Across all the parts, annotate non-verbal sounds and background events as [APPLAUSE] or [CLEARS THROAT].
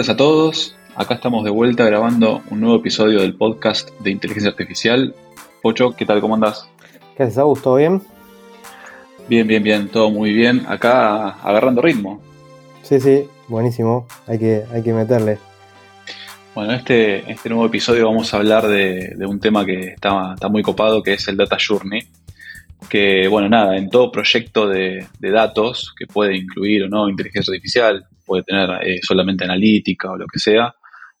Tardes a todos. Acá estamos de vuelta grabando un nuevo episodio del podcast de inteligencia artificial. Pocho, ¿qué tal? ¿Cómo andás? ¿Qué haces, Agus? ¿Todo bien? Bien, bien, bien, todo muy bien. Acá agarrando ritmo. Sí, sí, buenísimo. Hay que, hay que meterle. Bueno, este, este nuevo episodio vamos a hablar de, un tema que está, está, muy copado, que es el Data Journey. Que, bueno, nada, en todo proyecto de, datos, que puede incluir o no inteligencia artificial, puede tener eh, solamente analítica o lo que sea,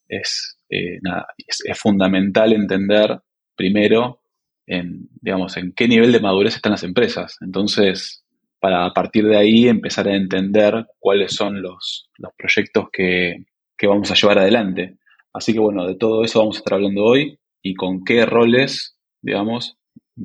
es, eh, es, es, fundamental entender primero en, digamos, en qué nivel de madurez están las empresas. Entonces, para a partir de ahí empezar a entender cuáles son los, los proyectos que, que vamos a llevar adelante. Así que bueno, de todo eso vamos a estar hablando hoy y con qué roles, digamos,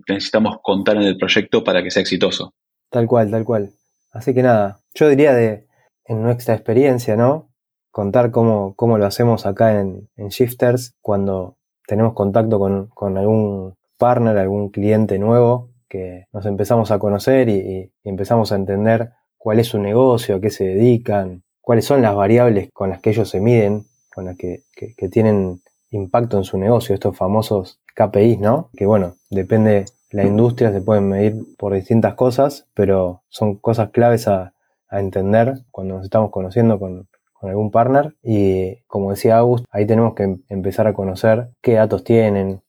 necesitamos contar en el proyecto para que sea exitoso. Tal cual, tal cual. Así que nada, yo diría de, en nuestra experiencia, ¿no? Contar cómo, cómo lo hacemos acá en, Shifters cuando tenemos contacto con, algún partner, algún cliente nuevo, que nos empezamos a conocer y, empezamos a entender cuál es su negocio, a qué se dedican, cuáles son las variables con las que ellos se miden con las que, tienen impacto en su negocio, estos famosos KPIs, ¿no? Que bueno, depende la industria, se pueden medir por distintas cosas, pero son cosas claves a, entender cuando nos estamos conociendo con, algún partner. Y como decía August, ahí tenemos que em, empezar a conocer qué datos tienen,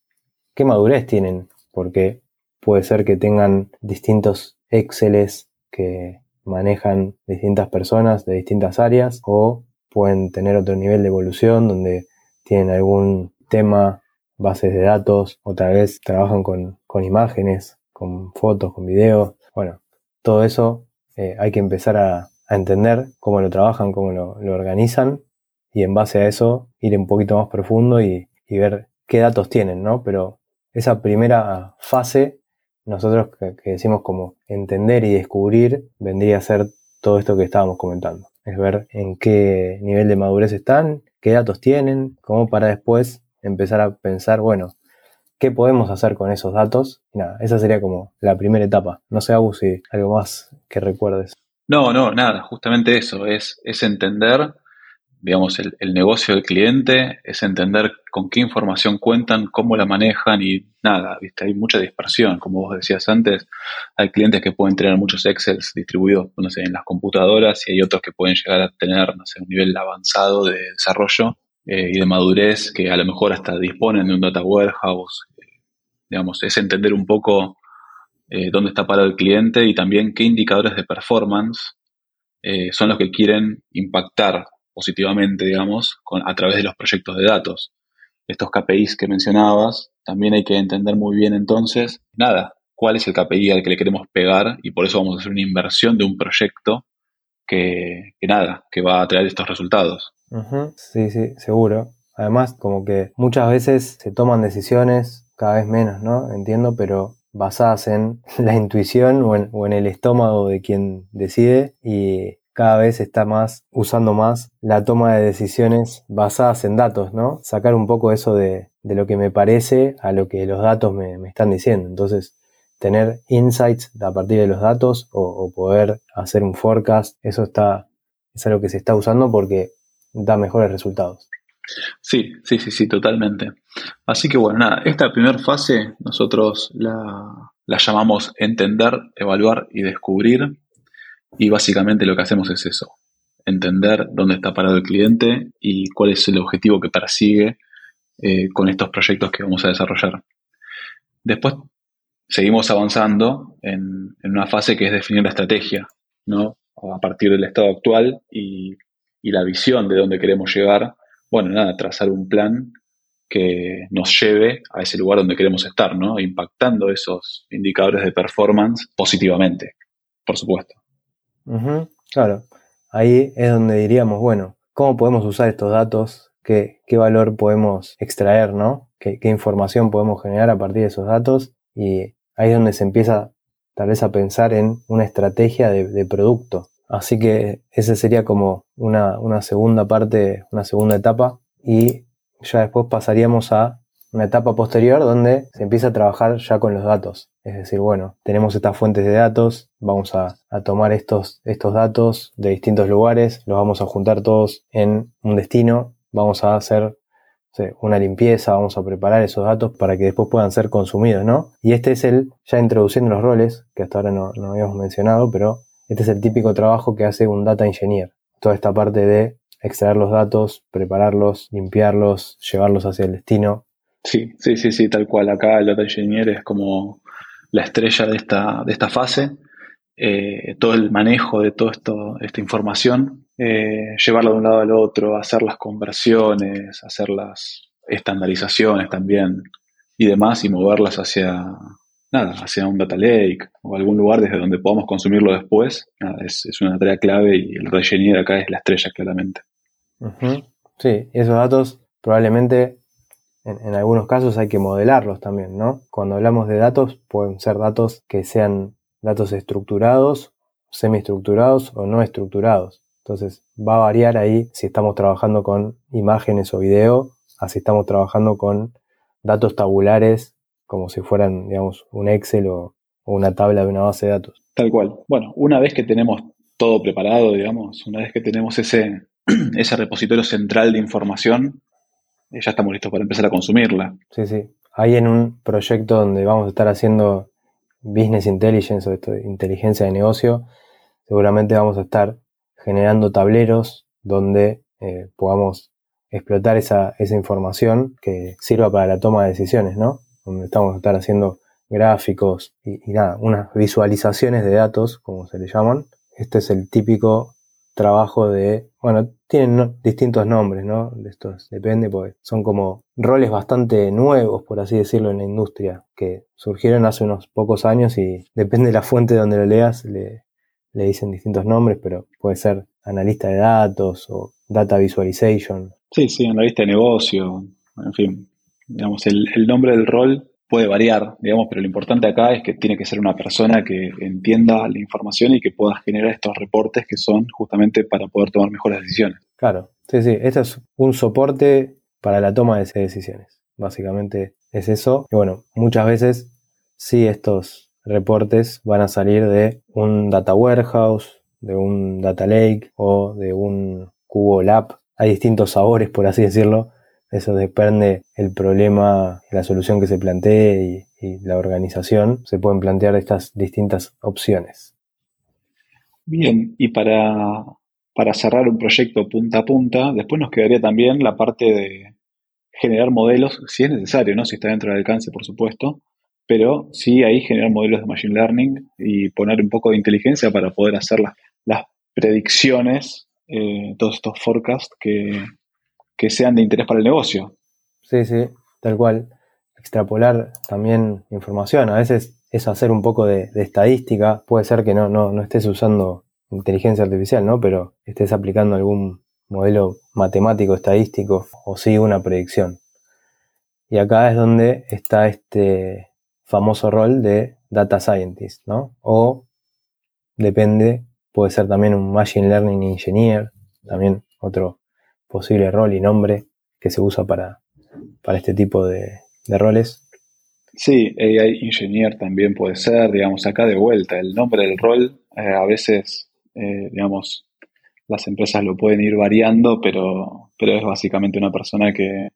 qué madurez tienen, porque puede ser que tengan distintos Exceles que manejan distintas personas de distintas áreas o pueden tener otro nivel de evolución donde tienen algún tema, bases de datos, otra vez trabajan con, imágenes, con fotos, con videos. Bueno, todo eso eh, hay que empezar a, entender cómo lo trabajan, cómo lo, organizan y en base a eso ir un poquito más profundo y, ver qué datos tienen, ¿no? Pero esa primera fase, nosotros que, que decimos como entender y descubrir, vendría a ser todo esto que estábamos comentando es ver en qué nivel de madurez están, qué datos tienen, como para después empezar a pensar, bueno, ¿qué podemos hacer con esos datos? Nada, esa sería como la primera etapa. No sé, Abu, si algo más que recuerdes. No, no, nada, justamente eso, es, es entender digamos, el, el, negocio del cliente, es entender con qué información cuentan, cómo la manejan y nada, ¿viste? hay mucha dispersión, como vos decías antes, hay clientes que pueden tener muchos Excels distribuidos, no sé, en las computadoras y hay otros que pueden llegar a tener, no sé, un nivel avanzado de desarrollo eh, y de madurez que a lo mejor hasta disponen de un data warehouse, eh, digamos, es entender un poco eh, dónde está parado el cliente y también qué indicadores de performance son los que quieren impactar positivamente, digamos, a través de los proyectos de datos. Estos KPIs que mencionabas, también hay que entender muy bien entonces, nada, cuál es el KPI al que le queremos pegar y por eso vamos a hacer una inversión de un proyecto que, nada, que va a traer estos resultados. Sí, sí, seguro. Además, como que muchas veces se toman decisiones, cada vez menos, ¿no? Entiendo, pero basadas en [LAUGHS] la intuición o en, o el estómago de quien decide y cada vez está más usando más la toma de decisiones basadas en datos, ¿no? Sacar un poco eso de, lo que me parece a lo que los datos me, están diciendo. Entonces, tener insights a partir de los datos o, poder hacer un forecast, eso está, es algo que se está usando porque da mejores resultados. Sí, sí, sí, sí, totalmente. Así que bueno, nada, esta primera fase nosotros la, la llamamos entender, evaluar y descubrir y básicamente lo que hacemos es eso, entender dónde está parado el cliente y cuál es el objetivo que persigue eh, con estos proyectos que vamos a desarrollar. Después seguimos avanzando en, una fase que es definir la estrategia, ¿no? A partir del estado actual y, la visión de dónde queremos llegar. Bueno, nada, trazar un plan que nos lleve a ese lugar donde queremos estar, ¿no? Impactando esos indicadores de performance positivamente, por supuesto claro, ahí es donde diríamos, bueno, ¿cómo podemos usar estos datos? ¿Qué, qué valor podemos extraer, ¿no? ¿Qué, información podemos generar a partir de esos datos? Y ahí es donde se empieza tal vez a pensar en una estrategia de, producto. Así que esa sería como una, una segunda parte, una segunda etapa y ya después pasaríamos a una etapa posterior donde se empieza a trabajar ya con los datos. Es decir, bueno, tenemos estas fuentes de datos, vamos a, tomar estos, estos datos de distintos lugares, los vamos a juntar todos en un destino, vamos a hacer una limpieza, vamos a preparar esos datos para que después puedan ser consumidos, ¿no? Y este es el, ya introduciendo los roles, que hasta ahora no, no habíamos mencionado, pero este es el típico trabajo que hace un data engineer. Toda esta parte de extraer los datos, prepararlos, limpiarlos, llevarlos hacia el destino. Sí, sí, sí, sí, tal cual. Acá el data engineer es como la estrella de esta, de esta fase. Eh, todo el manejo de toda esta información eh, llevarlo de un lado al otro, hacer las conversiones, hacer las estandarizaciones también y demás y moverlas hacia hacia un data lake o algún lugar desde donde podamos consumirlo después. es, una tarea clave y el de acá es la estrella claramente. Sí, esos datos probablemente en, en, algunos casos hay que modelarlos también, ¿no? Cuando hablamos de datos pueden ser datos que sean datos estructurados, semiestructurados o no estructurados. Entonces va a variar ahí si estamos trabajando con imágenes o video, así estamos trabajando con datos tabulares como si fueran, digamos, un Excel o, una tabla de una base de datos. Tal cual. Bueno, una vez que tenemos todo preparado, digamos, una vez que tenemos ese, [CLEARS THROAT] ese repositorio central de información, eh, ya estamos listos para empezar a consumirla. Sí, sí. Ahí en un proyecto donde vamos a estar haciendo business intelligence o esto, inteligencia de negocio, seguramente vamos a estar generando tableros donde eh, podamos explotar esa, información que sirva para la toma de decisiones, ¿no? Donde estamos estar haciendo gráficos y, nada, unas visualizaciones de datos, como se le llaman. Este es el típico trabajo de, bueno, tienen distintos nombres, ¿no? De estos, depende, porque son como roles bastante nuevos, por así decirlo, en la industria, que surgieron hace unos pocos años y depende de la fuente donde lo leas, le, le dicen distintos nombres, pero puede ser analista de datos o data visualization. Sí, sí, analista de negocio, en fin, digamos, el, nombre del rol puede variar, digamos, pero lo importante acá es que tiene que ser una persona que entienda la información y que pueda generar estos reportes que son justamente para poder tomar mejores decisiones. Claro, sí, sí, este es un soporte para la toma de decisiones. Básicamente es eso. Y bueno, muchas veces sí estos reportes van a salir de un data warehouse, de un data lake o de un cubo lab. Hay distintos sabores, por así decirlo. Eso depende el problema, la solución que se plantee y, la organización. Se pueden plantear estas distintas opciones. Bien, y para, para cerrar un proyecto punta a punta, después nos quedaría también la parte de generar modelos, si es necesario, ¿no? Si está dentro del alcance, por supuesto, pero sí ahí generar modelos de Machine Learning y poner un poco de inteligencia para poder hacer las, predicciones, eh, todos estos forecasts que, sean de interés para el negocio. Sí, sí, tal cual. Extrapolar también información. A veces es hacer un poco de, estadística. Puede ser que no, no, no estés usando inteligencia artificial, ¿no? Pero estés aplicando algún modelo matemático, estadístico, o sí una predicción. Y acá es donde está este, famoso rol de data scientist, ¿no? O depende, puede ser también un machine learning engineer, también otro posible rol y nombre que se usa para, para este tipo de, roles. Sí, AI engineer también puede ser, digamos, acá de vuelta, el nombre del rol eh, a veces, eh, digamos, las empresas lo pueden ir variando, pero, pero es básicamente una persona que,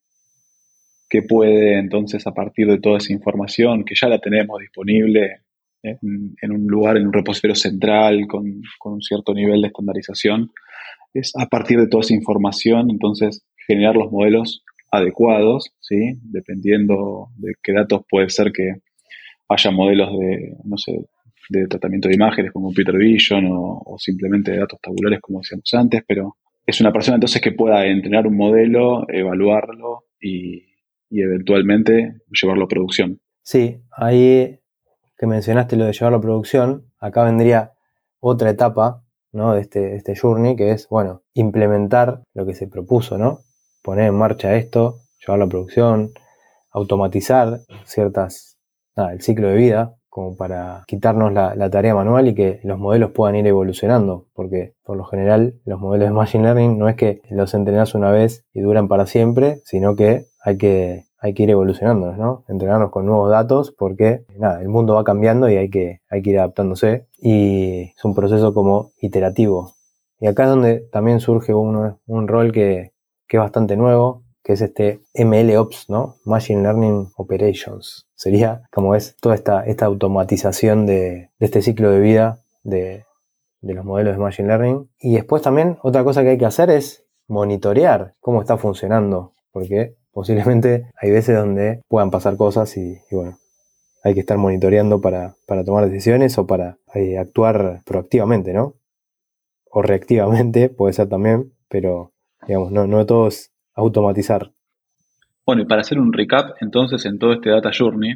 que puede entonces a partir de toda esa información que ya la tenemos disponible en, un lugar, en un repositorio central con, un cierto nivel de estandarización, es a partir de toda esa información entonces generar los modelos adecuados, ¿sí? dependiendo de qué datos puede ser que haya modelos de, no sé, de tratamiento de imágenes como Computer Vision o, o simplemente de datos tabulares como decíamos antes, pero es una persona entonces que pueda entrenar un modelo, evaluarlo y, y eventualmente llevarlo a producción. Sí, ahí que mencionaste lo de llevarlo a producción, acá vendría otra etapa ¿no? de, este, este journey, que es, bueno, implementar lo que se propuso, ¿no? Poner en marcha esto, llevarlo a producción, automatizar ciertas, nada, el ciclo de vida, como para quitarnos la, tarea manual y que los modelos puedan ir evolucionando, porque por lo general los modelos de Machine Learning no es que los entrenas una vez y duran para siempre, sino que hay que, hay que ir evolucionándonos, ¿no? Entrenarnos con nuevos datos porque, nada, el mundo va cambiando y hay que, hay que ir adaptándose y es un proceso como iterativo. Y acá es donde también surge un, un rol que, que es bastante nuevo, que es este MLOps, ¿no? Machine Learning Operations. Sería, como es, toda esta, esta automatización de, este ciclo de vida de, de los modelos de Machine Learning. Y después también otra cosa que hay que hacer es monitorear cómo está funcionando, porque posiblemente hay veces donde puedan pasar cosas y, bueno, hay que estar monitoreando para, para tomar decisiones o para eh, actuar proactivamente, ¿no? O reactivamente, [LAUGHS] puede ser también, pero digamos, no, no todo es automatizar. Bueno, y para hacer un recap, entonces, en todo este Data Journey,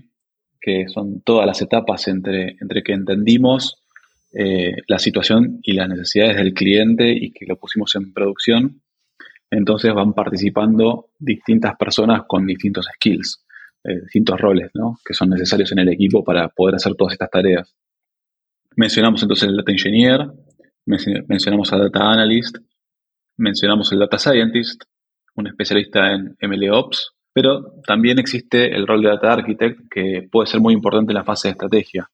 que son todas las etapas entre, entre que entendimos eh, la situación y las necesidades del cliente y que lo pusimos en producción, entonces van participando distintas personas con distintos skills, eh, distintos roles ¿no? que son necesarios en el equipo para poder hacer todas estas tareas. Mencionamos entonces el Data Engineer, mencionamos al Data Analyst, mencionamos el Data Scientist, un especialista en MLOps, pero también existe el rol de Data Architect que puede ser muy importante en la fase de estrategia,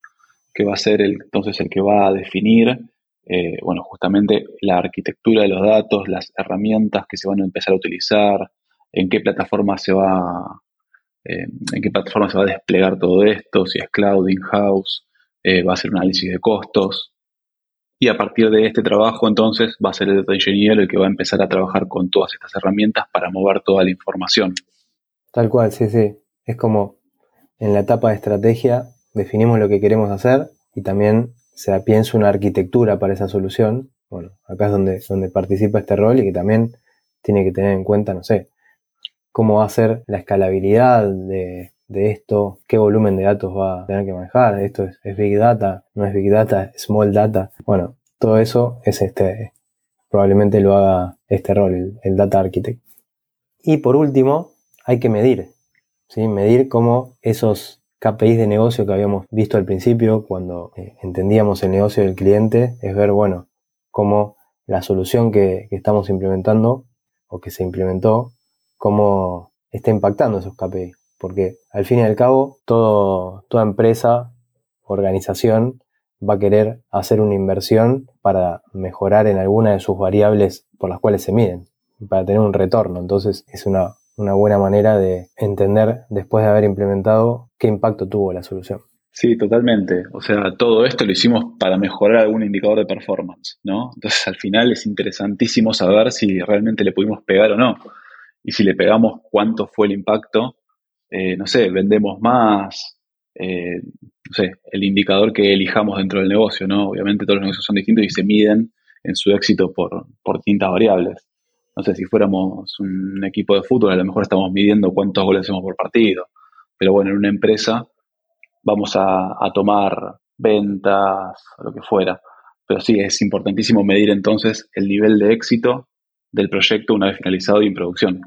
que va a ser el, entonces el que va a definir eh, bueno, justamente la arquitectura de los datos, las herramientas que se van a empezar a utilizar, en qué plataforma se va, eh, en qué plataforma se va a desplegar todo esto, si es cloud, in-house, eh, va a ser un análisis de costos. Y a partir de este trabajo, entonces, va a ser el data engineer el que va a empezar a trabajar con todas estas herramientas para mover toda la información. Tal cual, sí, sí. Es como en la etapa de estrategia definimos lo que queremos hacer y también se piensa una arquitectura para esa solución. Bueno, acá es donde, donde participa este rol y que también tiene que tener en cuenta, no sé, cómo va a ser la escalabilidad de, esto, qué volumen de datos va a tener que manejar, esto es, Big Data, no es Big Data, Small Data. Bueno, todo eso es este, probablemente lo haga este rol, el, Data Architect. Y por último, hay que medir, ¿sí? medir cómo esos KPIs de negocio que habíamos visto al principio cuando eh, entendíamos el negocio del cliente es ver, bueno, cómo la solución que, estamos implementando o que se implementó, cómo está impactando esos KPIs. Porque al fin y al cabo, toda empresa, organización, va a querer hacer una inversión para mejorar en alguna de sus variables por las cuales se miden, para tener un retorno. Entonces es una una buena manera de entender después de haber implementado qué impacto tuvo la solución. Sí, totalmente. O sea, todo esto lo hicimos para mejorar algún indicador de performance, ¿no? Entonces, al final es interesantísimo saber si realmente le pudimos pegar o no. Y si le pegamos, cuánto fue el impacto. Eh, no sé, vendemos más, eh, no sé, el indicador que elijamos dentro del negocio, ¿no? Obviamente todos los negocios son distintos y se miden en su éxito por, por distintas variables no sé, si fuéramos un equipo de fútbol, a lo mejor estamos midiendo cuántos goles hacemos por partido. Pero bueno, en una empresa vamos a, tomar ventas, lo que fuera. Pero sí, es importantísimo medir entonces el nivel de éxito del proyecto una vez finalizado y en producción.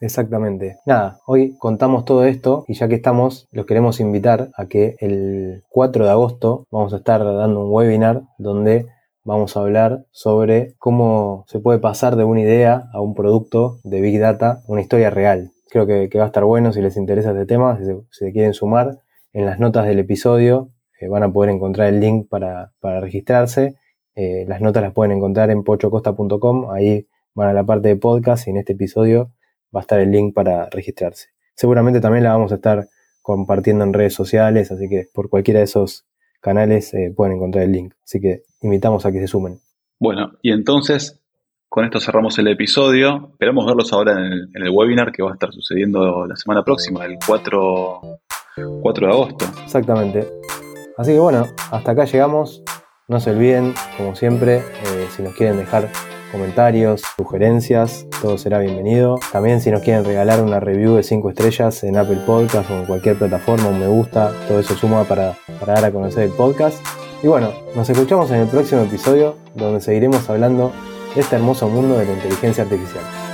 Exactamente. Nada, hoy contamos todo esto y ya que estamos, los queremos invitar a que el 4 de agosto vamos a estar dando un webinar donde vamos a hablar sobre cómo se puede pasar de una idea a un producto de Big Data, una historia real. Creo que, va a estar bueno si les interesa este tema, si se, quieren sumar. En las notas del episodio eh, van a poder encontrar el link para, registrarse. Eh, las notas las pueden encontrar en pochocosta.com, ahí van a la parte de podcast y en este episodio va a estar el link para registrarse. Seguramente también la vamos a estar compartiendo en redes sociales, así que por cualquiera de esos canales eh, pueden encontrar el link. Así que invitamos a que se sumen. Bueno, y entonces con esto cerramos el episodio. Esperamos verlos ahora en el, webinar que va a estar sucediendo la semana próxima, el 4, 4 de agosto. Exactamente. Así que bueno, hasta acá llegamos. No se olviden, como siempre, eh, si nos quieren dejar comentarios, sugerencias, todo será bienvenido. También si nos quieren regalar una review de 5 estrellas en Apple Podcast o en cualquier plataforma, un me gusta, todo eso suma para, para dar a conocer el podcast. Y bueno, nos escuchamos en el próximo episodio donde seguiremos hablando de este hermoso mundo de la inteligencia artificial.